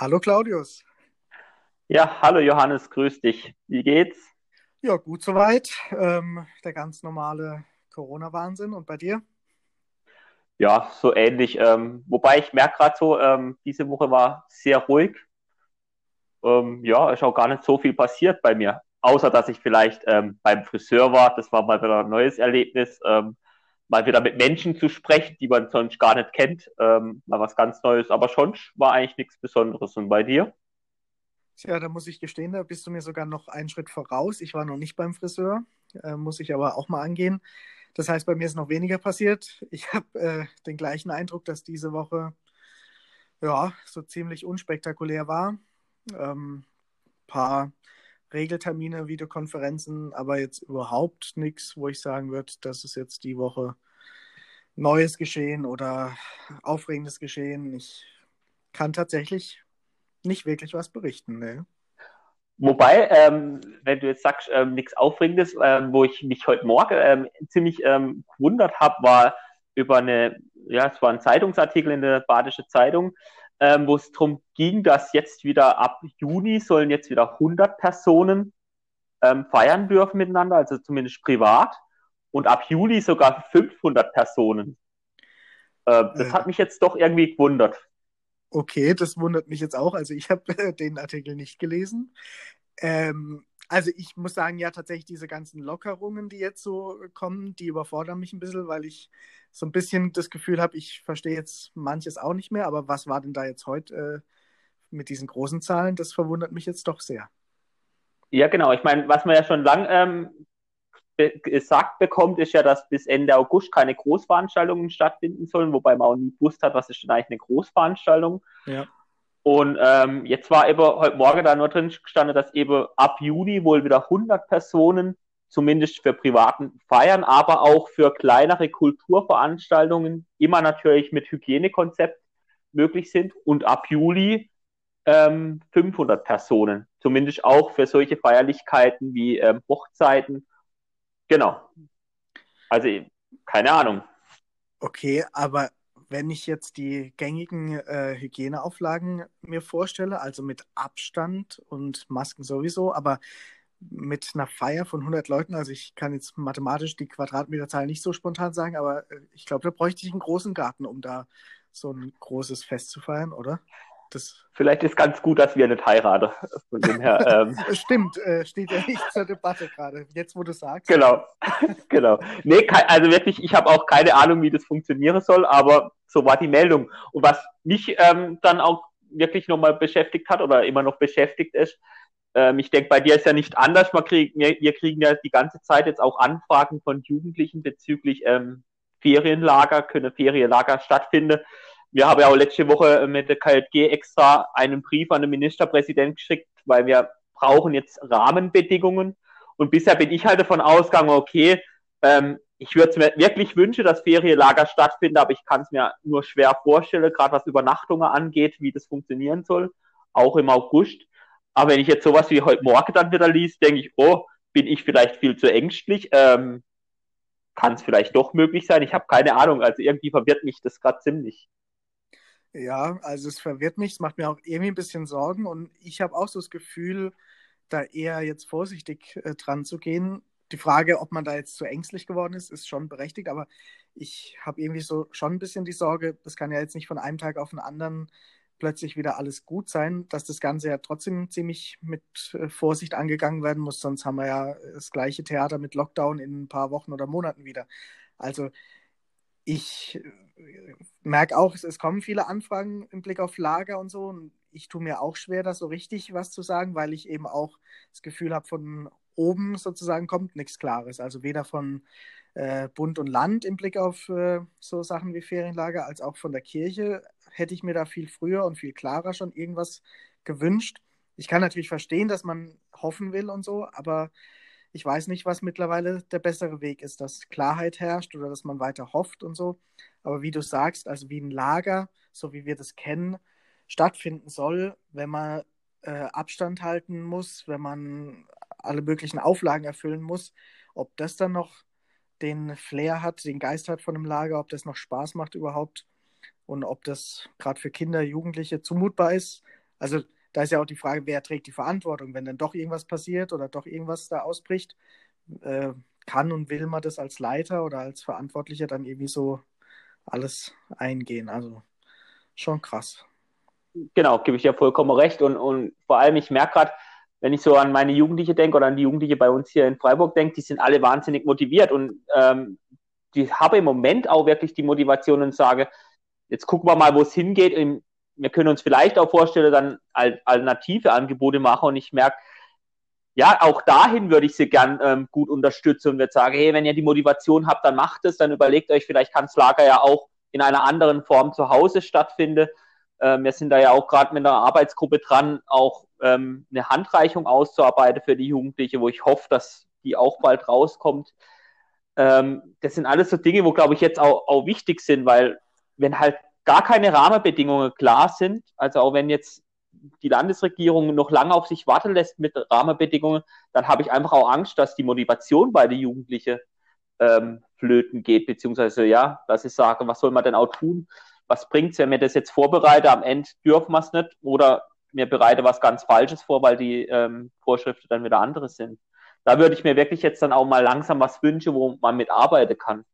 Hallo Claudius. Ja, hallo Johannes, grüß dich. Wie geht's? Ja, gut soweit. Ähm, der ganz normale Corona-Wahnsinn. Und bei dir? Ja, so ähnlich. Ähm, wobei ich merke gerade so, ähm, diese Woche war sehr ruhig. Ähm, ja, ist auch gar nicht so viel passiert bei mir. Außer, dass ich vielleicht ähm, beim Friseur war. Das war mal wieder ein neues Erlebnis. Mal wieder mit Menschen zu sprechen, die man sonst gar nicht kennt. Ähm, mal was ganz Neues. Aber schon war eigentlich nichts Besonderes. Und bei dir? Tja, da muss ich gestehen, da bist du mir sogar noch einen Schritt voraus. Ich war noch nicht beim Friseur, äh, muss ich aber auch mal angehen. Das heißt, bei mir ist noch weniger passiert. Ich habe äh, den gleichen Eindruck, dass diese Woche ja so ziemlich unspektakulär war. Ähm, paar Regeltermine, Videokonferenzen, aber jetzt überhaupt nichts, wo ich sagen würde, das ist jetzt die Woche Neues geschehen oder Aufregendes geschehen. Ich kann tatsächlich nicht wirklich was berichten. Ne? Wobei, ähm, wenn du jetzt sagst, ähm, nichts Aufregendes, ähm, wo ich mich heute Morgen ähm, ziemlich ähm, gewundert habe, war über eine, ja, es war ein Zeitungsartikel in der Badische Zeitung, ähm, wo es darum ging, dass jetzt wieder ab Juni sollen jetzt wieder 100 Personen feiern dürfen miteinander, also zumindest privat, und ab Juli sogar 500 Personen. Äh, das äh. hat mich jetzt doch irgendwie gewundert. Okay, das wundert mich jetzt auch. Also ich habe äh, den Artikel nicht gelesen. Ähm, also ich muss sagen, ja, tatsächlich diese ganzen Lockerungen, die jetzt so kommen, die überfordern mich ein bisschen, weil ich so ein bisschen das Gefühl habe, ich verstehe jetzt manches auch nicht mehr. Aber was war denn da jetzt heute äh, mit diesen großen Zahlen? Das verwundert mich jetzt doch sehr. Ja, genau. Ich meine, was man ja schon lang ähm, gesagt bekommt, ist ja, dass bis Ende August keine Großveranstaltungen stattfinden sollen, wobei man auch nie gewusst hat, was ist denn eigentlich eine Großveranstaltung. Ja. Und ähm, jetzt war eben heute Morgen da nur drin gestanden, dass eben ab Juni wohl wieder 100 Personen, zumindest für privaten Feiern, aber auch für kleinere Kulturveranstaltungen, immer natürlich mit Hygienekonzept möglich sind. Und ab Juli ähm, 500 Personen, zumindest auch für solche Feierlichkeiten wie ähm, Hochzeiten Genau. Also, keine Ahnung. Okay, aber wenn ich jetzt die gängigen äh, Hygieneauflagen mir vorstelle, also mit Abstand und Masken sowieso, aber mit einer Feier von 100 Leuten, also ich kann jetzt mathematisch die Quadratmeterzahl nicht so spontan sagen, aber äh, ich glaube, da bräuchte ich einen großen Garten, um da so ein großes Fest zu feiern, oder? Das Vielleicht ist ganz gut, dass wir nicht heiraten. Von dem her, ähm. Stimmt, äh, steht ja nicht zur Debatte gerade, jetzt wo du sagst. Genau, genau. Nee, also wirklich, ich habe auch keine Ahnung, wie das funktionieren soll, aber so war die Meldung. Und was mich ähm, dann auch wirklich nochmal beschäftigt hat oder immer noch beschäftigt ist, ähm, ich denke, bei dir ist ja nicht anders. Man krieg, wir, wir, kriegen ja die ganze Zeit jetzt auch Anfragen von Jugendlichen bezüglich ähm, Ferienlager, können Ferienlager stattfinden wir haben ja auch letzte Woche mit der KLG extra einen Brief an den Ministerpräsidenten geschickt, weil wir brauchen jetzt Rahmenbedingungen. Und bisher bin ich halt davon ausgegangen, okay, ähm, ich würde es mir wirklich wünschen, dass Ferienlager stattfinden, aber ich kann es mir nur schwer vorstellen, gerade was Übernachtungen angeht, wie das funktionieren soll, auch im August. Aber wenn ich jetzt sowas wie heute Morgen dann wieder liest, denke ich, oh, bin ich vielleicht viel zu ängstlich? Ähm, kann es vielleicht doch möglich sein? Ich habe keine Ahnung. Also irgendwie verwirrt mich das gerade ziemlich. Ja, also es verwirrt mich, es macht mir auch irgendwie ein bisschen Sorgen und ich habe auch so das Gefühl, da eher jetzt vorsichtig äh, dran zu gehen. Die Frage, ob man da jetzt zu ängstlich geworden ist, ist schon berechtigt, aber ich habe irgendwie so schon ein bisschen die Sorge, das kann ja jetzt nicht von einem Tag auf den anderen plötzlich wieder alles gut sein, dass das Ganze ja trotzdem ziemlich mit äh, Vorsicht angegangen werden muss, sonst haben wir ja das gleiche Theater mit Lockdown in ein paar Wochen oder Monaten wieder. Also ich merke auch, es kommen viele Anfragen im Blick auf Lager und so. Und ich tue mir auch schwer, da so richtig was zu sagen, weil ich eben auch das Gefühl habe, von oben sozusagen kommt nichts Klares. Also weder von äh, Bund und Land im Blick auf äh, so Sachen wie Ferienlager, als auch von der Kirche hätte ich mir da viel früher und viel klarer schon irgendwas gewünscht. Ich kann natürlich verstehen, dass man hoffen will und so, aber ich weiß nicht, was mittlerweile der bessere Weg ist, dass Klarheit herrscht oder dass man weiter hofft und so. Aber wie du sagst, also wie ein Lager, so wie wir das kennen, stattfinden soll, wenn man äh, Abstand halten muss, wenn man alle möglichen Auflagen erfüllen muss, ob das dann noch den Flair hat, den Geist hat von einem Lager, ob das noch Spaß macht überhaupt und ob das gerade für Kinder, Jugendliche zumutbar ist, Also da ist ja auch die Frage, wer trägt die Verantwortung, wenn dann doch irgendwas passiert oder doch irgendwas da ausbricht. Äh, kann und will man das als Leiter oder als Verantwortlicher dann irgendwie so alles eingehen? Also schon krass. Genau, gebe ich dir vollkommen recht. Und, und vor allem, ich merke gerade, wenn ich so an meine Jugendliche denke oder an die Jugendliche bei uns hier in Freiburg denke, die sind alle wahnsinnig motiviert und ähm, die habe im Moment auch wirklich die Motivation und sage, jetzt gucken wir mal, wo es hingeht. Wir können uns vielleicht auch vorstellen, dann alternative Angebote machen und ich merke, ja, auch dahin würde ich sie gern ähm, gut unterstützen und würde sagen, hey, wenn ihr die Motivation habt, dann macht es, dann überlegt euch, vielleicht kann das Lager ja auch in einer anderen Form zu Hause stattfinden. Ähm, wir sind da ja auch gerade mit einer Arbeitsgruppe dran, auch ähm, eine Handreichung auszuarbeiten für die Jugendliche, wo ich hoffe, dass die auch bald rauskommt. Ähm, das sind alles so Dinge, wo, glaube ich, jetzt auch, auch wichtig sind, weil wenn halt gar keine Rahmenbedingungen klar sind, also auch wenn jetzt die Landesregierung noch lange auf sich warten lässt mit Rahmenbedingungen, dann habe ich einfach auch Angst, dass die Motivation bei den Jugendlichen ähm, flöten geht, beziehungsweise ja, dass ich sage, was soll man denn auch tun? Was bringt es, wenn wir das jetzt vorbereiten, am Ende dürfen wir es nicht oder mir bereite was ganz Falsches vor, weil die ähm, Vorschriften dann wieder andere sind. Da würde ich mir wirklich jetzt dann auch mal langsam was wünschen, wo man mitarbeiten kann.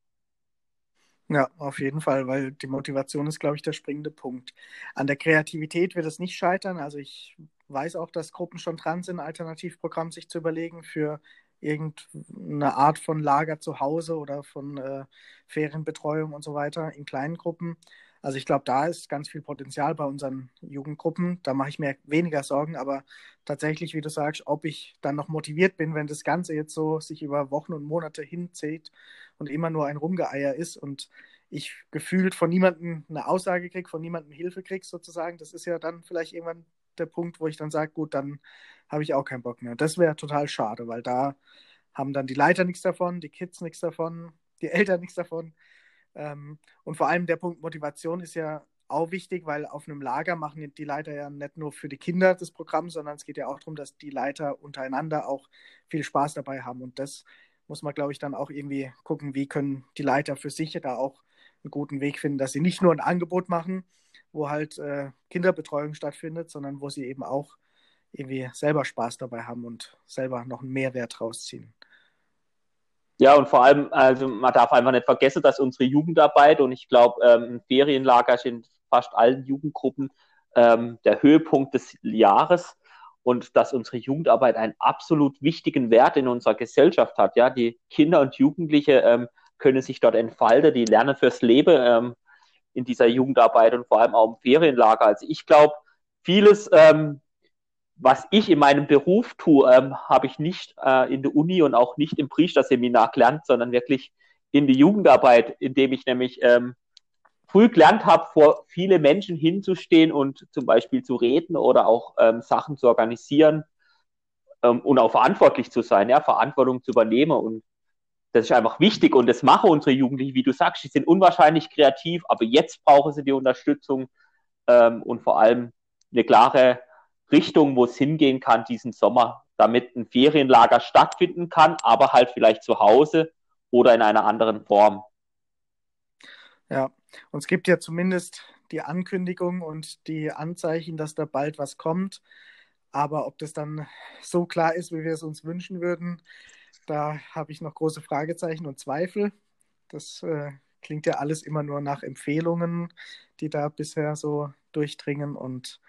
Ja, auf jeden Fall, weil die Motivation ist, glaube ich, der springende Punkt. An der Kreativität wird es nicht scheitern. Also ich weiß auch, dass Gruppen schon dran sind, Alternativprogramm sich zu überlegen für irgendeine Art von Lager zu Hause oder von äh, Ferienbetreuung und so weiter in kleinen Gruppen. Also ich glaube, da ist ganz viel Potenzial bei unseren Jugendgruppen. Da mache ich mir weniger Sorgen, aber tatsächlich, wie du sagst, ob ich dann noch motiviert bin, wenn das Ganze jetzt so sich über Wochen und Monate hinzieht und immer nur ein Rumgeeier ist und ich gefühlt von niemandem eine Aussage kriege, von niemandem Hilfe kriege, sozusagen, das ist ja dann vielleicht irgendwann der Punkt, wo ich dann sage, gut, dann habe ich auch keinen Bock mehr. Das wäre total schade, weil da haben dann die Leiter nichts davon, die Kids nichts davon, die Eltern nichts davon. Ähm, und vor allem der Punkt Motivation ist ja auch wichtig, weil auf einem Lager machen die Leiter ja nicht nur für die Kinder das Programm, sondern es geht ja auch darum, dass die Leiter untereinander auch viel Spaß dabei haben. Und das muss man, glaube ich, dann auch irgendwie gucken, wie können die Leiter für sich da auch einen guten Weg finden, dass sie nicht nur ein Angebot machen, wo halt äh, Kinderbetreuung stattfindet, sondern wo sie eben auch irgendwie selber Spaß dabei haben und selber noch einen Mehrwert rausziehen. Ja, und vor allem, also man darf einfach nicht vergessen, dass unsere Jugendarbeit und ich glaube, ähm, Ferienlager sind fast allen Jugendgruppen ähm, der Höhepunkt des Jahres und dass unsere Jugendarbeit einen absolut wichtigen Wert in unserer Gesellschaft hat. Ja, die Kinder und Jugendliche ähm, können sich dort entfalten, die lernen fürs Leben ähm, in dieser Jugendarbeit und vor allem auch im Ferienlager. Also ich glaube, vieles, ähm, was ich in meinem Beruf tue, ähm, habe ich nicht äh, in der Uni und auch nicht im Priesterseminar gelernt, sondern wirklich in die Jugendarbeit, indem ich nämlich ähm, früh gelernt habe, vor viele Menschen hinzustehen und zum Beispiel zu reden oder auch ähm, Sachen zu organisieren ähm, und auch verantwortlich zu sein, ja, Verantwortung zu übernehmen. Und das ist einfach wichtig und das machen unsere Jugendlichen, wie du sagst, die sind unwahrscheinlich kreativ, aber jetzt brauchen sie die Unterstützung ähm, und vor allem eine klare Richtung, wo es hingehen kann diesen Sommer, damit ein Ferienlager stattfinden kann, aber halt vielleicht zu Hause oder in einer anderen Form. Ja, und es gibt ja zumindest die Ankündigung und die Anzeichen, dass da bald was kommt. Aber ob das dann so klar ist, wie wir es uns wünschen würden, da habe ich noch große Fragezeichen und Zweifel. Das äh, klingt ja alles immer nur nach Empfehlungen, die da bisher so durchdringen. Und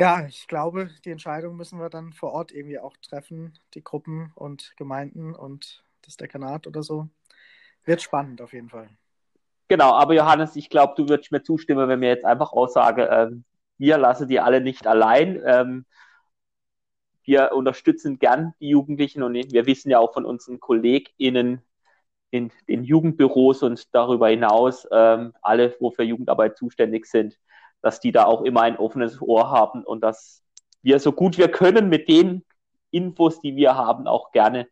ja, ich glaube, die Entscheidung müssen wir dann vor Ort irgendwie auch treffen, die Gruppen und Gemeinden und das Dekanat oder so. Wird spannend auf jeden Fall. Genau, aber Johannes, ich glaube, du würdest mir zustimmen, wenn wir jetzt einfach aussagen, ähm, wir lassen die alle nicht allein. Ähm, wir unterstützen gern die Jugendlichen und wir wissen ja auch von unseren KollegInnen in den Jugendbüros und darüber hinaus, ähm, alle, wo für Jugendarbeit zuständig sind, dass die da auch immer ein offenes Ohr haben und dass wir so gut wir können mit den Infos, die wir haben, auch gerne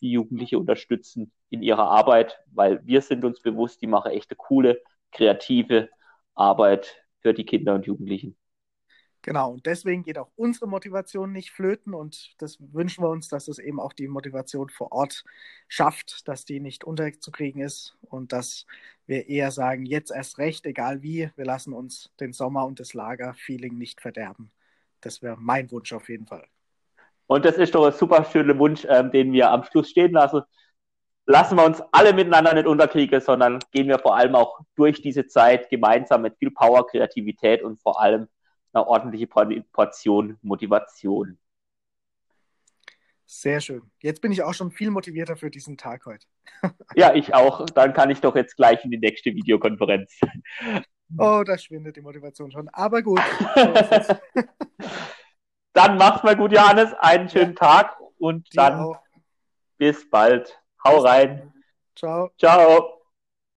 die Jugendliche unterstützen in ihrer Arbeit, weil wir sind uns bewusst, die machen echt eine coole, kreative Arbeit für die Kinder und Jugendlichen. Genau, und deswegen geht auch unsere Motivation nicht flöten und das wünschen wir uns, dass es eben auch die Motivation vor Ort schafft, dass die nicht unterzukriegen ist und dass wir eher sagen, jetzt erst recht, egal wie, wir lassen uns den Sommer und das Lager-Feeling nicht verderben. Das wäre mein Wunsch auf jeden Fall. Und das ist doch ein super schöner Wunsch, ähm, den wir am Schluss stehen lassen. Lassen wir uns alle miteinander nicht unterkriegen, sondern gehen wir vor allem auch durch diese Zeit gemeinsam mit viel Power, Kreativität und vor allem eine ordentliche Portion Motivation. Sehr schön. Jetzt bin ich auch schon viel motivierter für diesen Tag heute. ja, ich auch. Dann kann ich doch jetzt gleich in die nächste Videokonferenz. Oh, da schwindet die Motivation schon. Aber gut. dann mach's mal gut, Johannes. Einen schönen. Tag und Dir dann auch. bis bald. Hau rein. Ciao. Ciao.